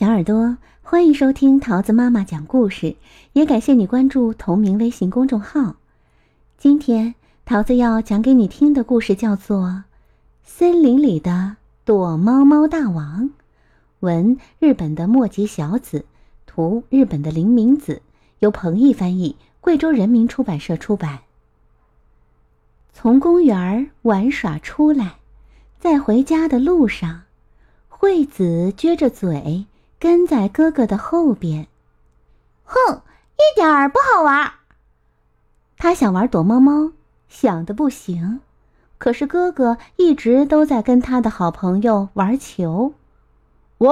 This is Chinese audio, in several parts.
小耳朵，欢迎收听桃子妈妈讲故事，也感谢你关注同名微信公众号。今天桃子要讲给你听的故事叫做《森林里的躲猫猫大王》，文日本的墨吉小子，图日本的林明子，由彭毅翻译，贵州人民出版社出版。从公园玩耍出来，在回家的路上，惠子撅着嘴。跟在哥哥的后边，哼，一点儿不好玩。他想玩躲猫猫，想的不行，可是哥哥一直都在跟他的好朋友玩球。喂，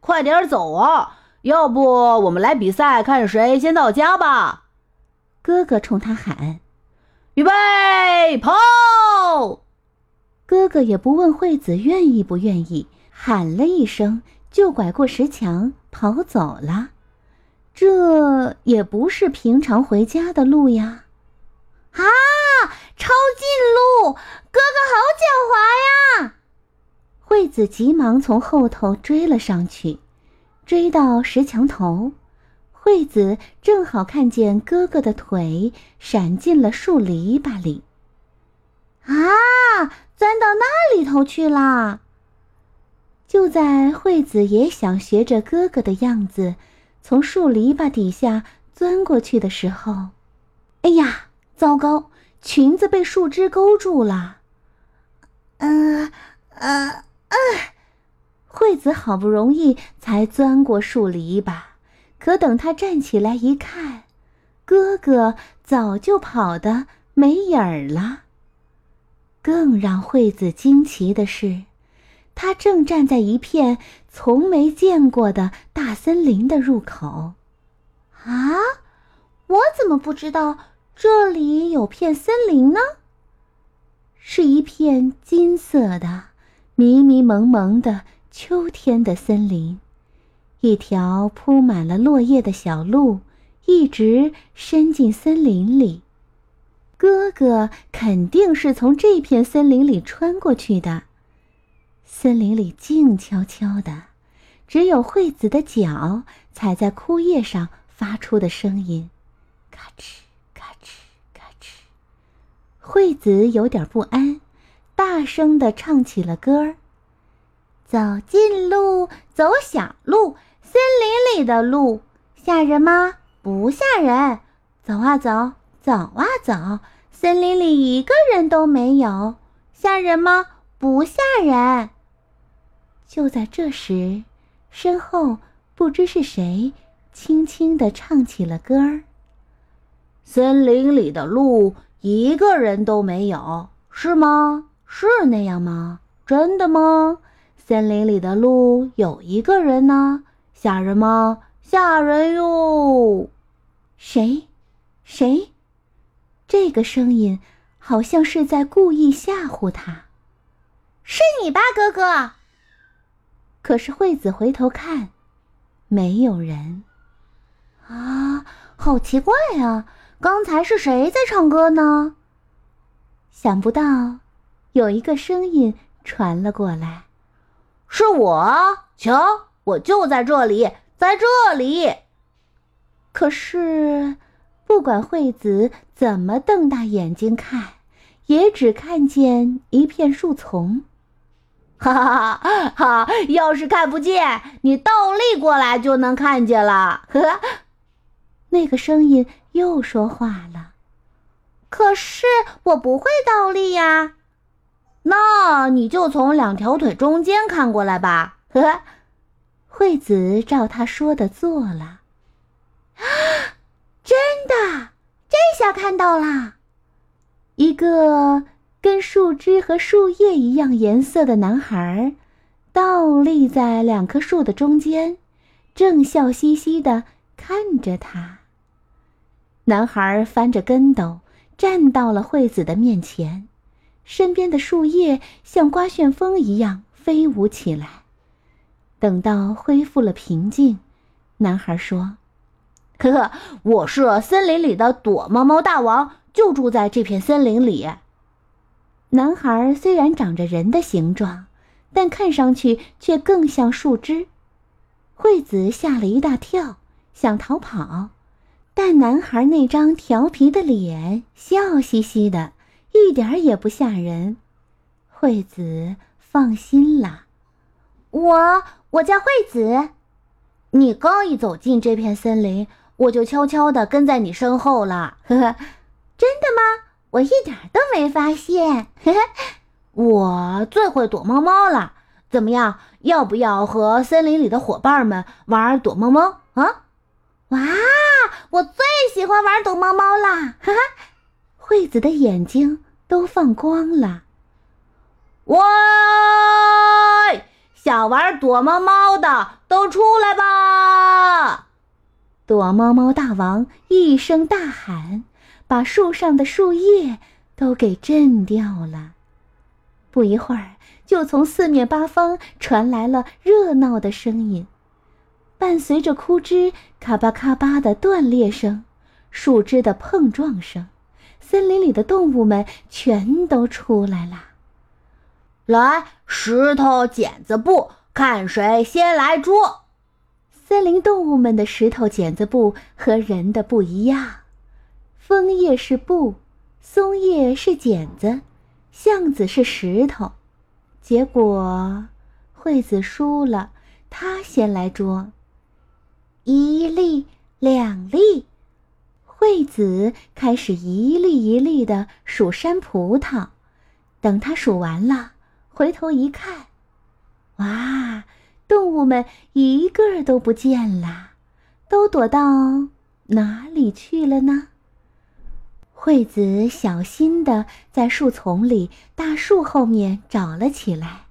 快点走啊！要不我们来比赛，看谁先到家吧。哥哥冲他喊：“预备，跑！”哥哥也不问惠子愿意不愿意，喊了一声。就拐过石墙跑走了，这也不是平常回家的路呀！啊，抄近路，哥哥好狡猾呀！惠子急忙从后头追了上去，追到石墙头，惠子正好看见哥哥的腿闪进了树篱笆里，啊，钻到那里头去了。就在惠子也想学着哥哥的样子，从树篱笆底下钻过去的时候，哎呀，糟糕！裙子被树枝勾住了。嗯嗯嗯，惠子好不容易才钻过树篱笆，可等她站起来一看，哥哥早就跑得没影儿了。更让惠子惊奇的是。他正站在一片从没见过的大森林的入口，啊！我怎么不知道这里有片森林呢？是一片金色的、迷迷蒙蒙的秋天的森林，一条铺满了落叶的小路一直伸进森林里。哥哥肯定是从这片森林里穿过去的。森林里静悄悄的，只有惠子的脚踩在枯叶上发出的声音，咔哧咔哧咔哧。惠子有点不安，大声的唱起了歌儿：“走近路，走小路，森林里的路吓人吗？不吓人。走啊走，走啊走，森林里一个人都没有，吓人吗？不吓人。”就在这时，身后不知是谁轻轻地唱起了歌儿。森林里的路一个人都没有，是吗？是那样吗？真的吗？森林里的路有一个人呢，吓人吗？吓人哟！谁？谁？这个声音好像是在故意吓唬他。是你吧，哥哥？可是惠子回头看，没有人。啊，好奇怪啊！刚才是谁在唱歌呢？想不到，有一个声音传了过来：“是我，瞧，我就在这里，在这里。”可是，不管惠子怎么瞪大眼睛看，也只看见一片树丛。哈哈哈！哈，要是看不见，你倒立过来就能看见了。呵，那个声音又说话了。可是我不会倒立呀。那你就从两条腿中间看过来吧。呵，惠子照他说的做了。啊，真的，这下看到了，一个。跟树枝和树叶一样颜色的男孩，倒立在两棵树的中间，正笑嘻嘻的看着他。男孩翻着跟斗，站到了惠子的面前，身边的树叶像刮旋风一样飞舞起来。等到恢复了平静，男孩说：“ 呵呵，我是森林里的躲猫猫大王，就住在这片森林里。”男孩虽然长着人的形状，但看上去却更像树枝。惠子吓了一大跳，想逃跑，但男孩那张调皮的脸笑嘻嘻的，一点儿也不吓人。惠子放心了。我我叫惠子，你刚一走进这片森林，我就悄悄的跟在你身后了。呵呵，真的吗？我一点都没发现。我最会躲猫猫了。怎么样？要不要和森林里的伙伴们玩躲猫猫啊？哇，我最喜欢玩躲猫猫啦！哈哈，惠子的眼睛都放光了。喂，想玩躲猫猫的都出来吧！躲猫猫大王一声大喊，把树上的树叶都给震掉了。不一会儿，就从四面八方传来了热闹的声音，伴随着枯枝咔吧咔吧的断裂声、树枝的碰撞声，森林里的动物们全都出来了。来，石头剪子布，看谁先来捉。森林动物们的石头剪子布和人的不一样，枫叶是布，松叶是剪子，橡子是石头。结果，惠子输了，他先来捉。一粒，两粒，惠子开始一粒一粒的数山葡萄。等他数完了。回头一看，哇，动物们一个都不见了，都躲到哪里去了呢？惠子小心的在树丛里、大树后面找了起来。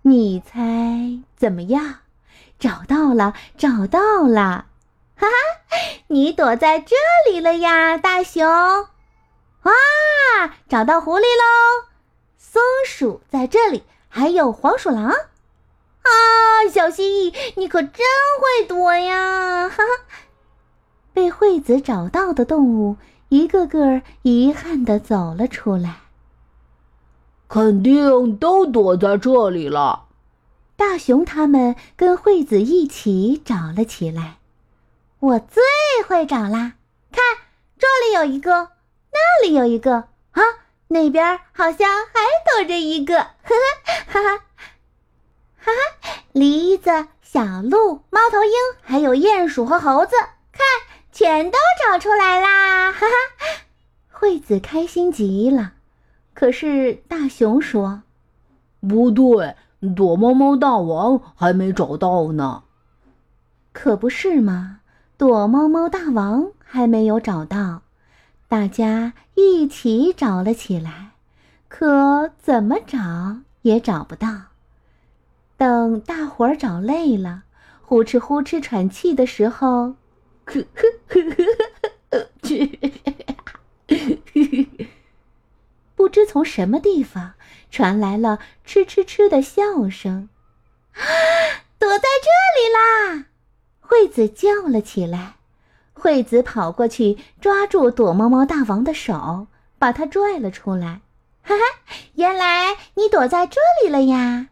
你猜怎么样？找到了，找到了！哈哈，你躲在这里了呀，大熊！哇，找到狐狸喽！松鼠在这里，还有黄鼠狼，啊，小蜥蜴，你可真会躲呀！哈哈，被惠子找到的动物一个个遗憾的走了出来。肯定都躲在这里了。大熊他们跟惠子一起找了起来。我最会找啦！看，这里有一个，那里有一个，啊！那边好像还躲着一个，哈哈哈哈哈哈！梨子、小鹿、猫头鹰，还有鼹鼠和猴子，看，全都找出来啦！哈哈，惠子开心极了。可是大熊说：“不对，躲猫猫大王还没找到呢。”可不是嘛，躲猫猫大王还没有找到。大家一起找了起来，可怎么找也找不到。等大伙儿找累了，呼哧呼哧喘气的时候，呵呵呵呵呵呵，不知从什么地方传来了嗤嗤嗤的笑声。躲在这里啦！惠子叫了起来。惠子跑过去抓住躲猫猫大王的手，把他拽了出来。哈哈，原来你躲在这里了呀！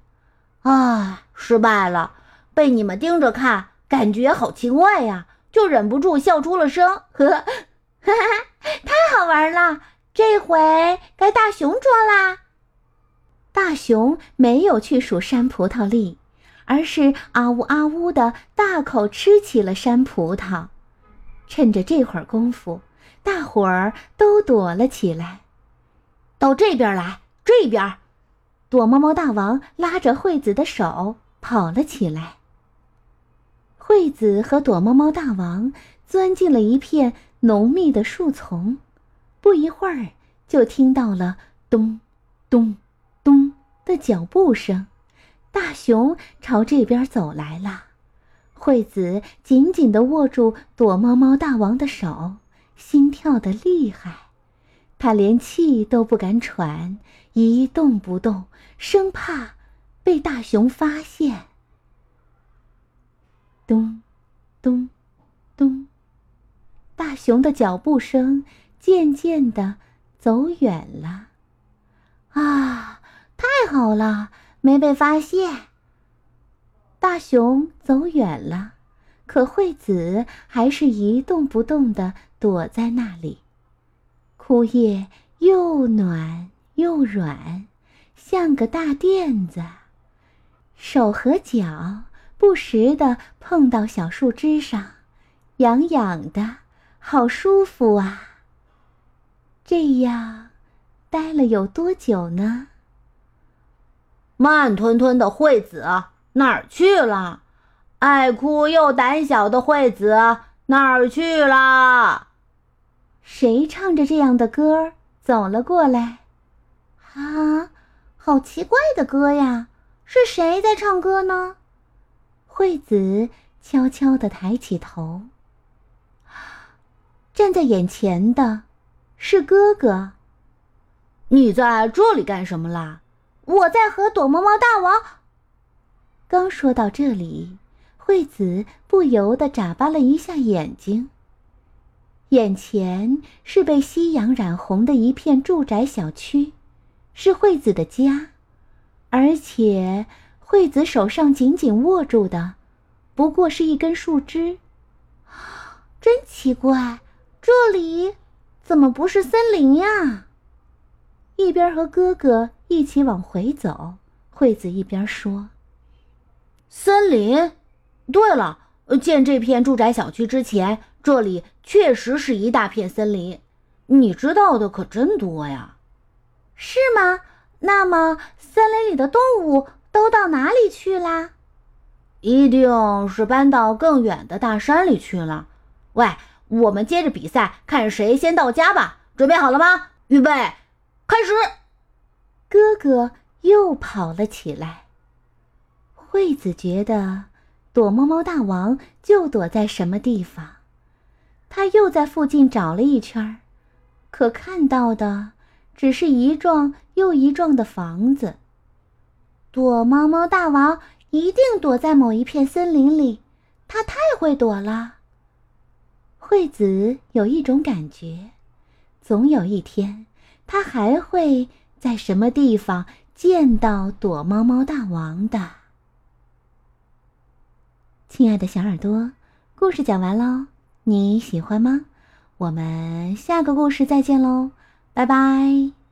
啊，失败了，被你们盯着看，感觉好奇怪呀，就忍不住笑出了声。呵，哈哈，太好玩了！这回该大熊捉啦。大熊没有去数山葡萄粒，而是啊呜啊呜的大口吃起了山葡萄。趁着这会儿功夫，大伙儿都躲了起来。到这边来，这边！躲猫猫大王拉着惠子的手跑了起来。惠子和躲猫猫大王钻进了一片浓密的树丛，不一会儿就听到了咚、咚、咚的脚步声。大熊朝这边走来了。惠子紧紧地握住躲猫猫大王的手，心跳得厉害，他连气都不敢喘，一动不动，生怕被大熊发现。咚，咚，咚，大熊的脚步声渐渐地走远了。啊，太好了，没被发现。大熊走远了，可惠子还是一动不动的躲在那里。枯叶又暖又软，像个大垫子，手和脚不时的碰到小树枝上，痒痒的，好舒服啊！这样待了有多久呢？慢吞吞的惠子。哪儿去了？爱哭又胆小的惠子哪儿去了？谁唱着这样的歌走了过来？啊，好奇怪的歌呀！是谁在唱歌呢？惠子悄悄地抬起头，站在眼前的是哥哥。你在这里干什么啦？我在和躲猫猫大王。刚说到这里，惠子不由得眨巴了一下眼睛。眼前是被夕阳染红的一片住宅小区，是惠子的家，而且惠子手上紧紧握住的，不过是一根树枝。真奇怪，这里怎么不是森林呀？一边和哥哥一起往回走，惠子一边说。森林。对了，建这片住宅小区之前，这里确实是一大片森林。你知道的可真多呀。是吗？那么森林里的动物都到哪里去啦？一定是搬到更远的大山里去了。喂，我们接着比赛，看谁先到家吧。准备好了吗？预备，开始。哥哥又跑了起来。惠子觉得，躲猫猫大王就躲在什么地方。他又在附近找了一圈，可看到的只是一幢又一幢的房子。躲猫猫大王一定躲在某一片森林里，他太会躲了。惠子有一种感觉，总有一天，他还会在什么地方见到躲猫猫大王的。亲爱的小耳朵，故事讲完喽，你喜欢吗？我们下个故事再见喽，拜拜。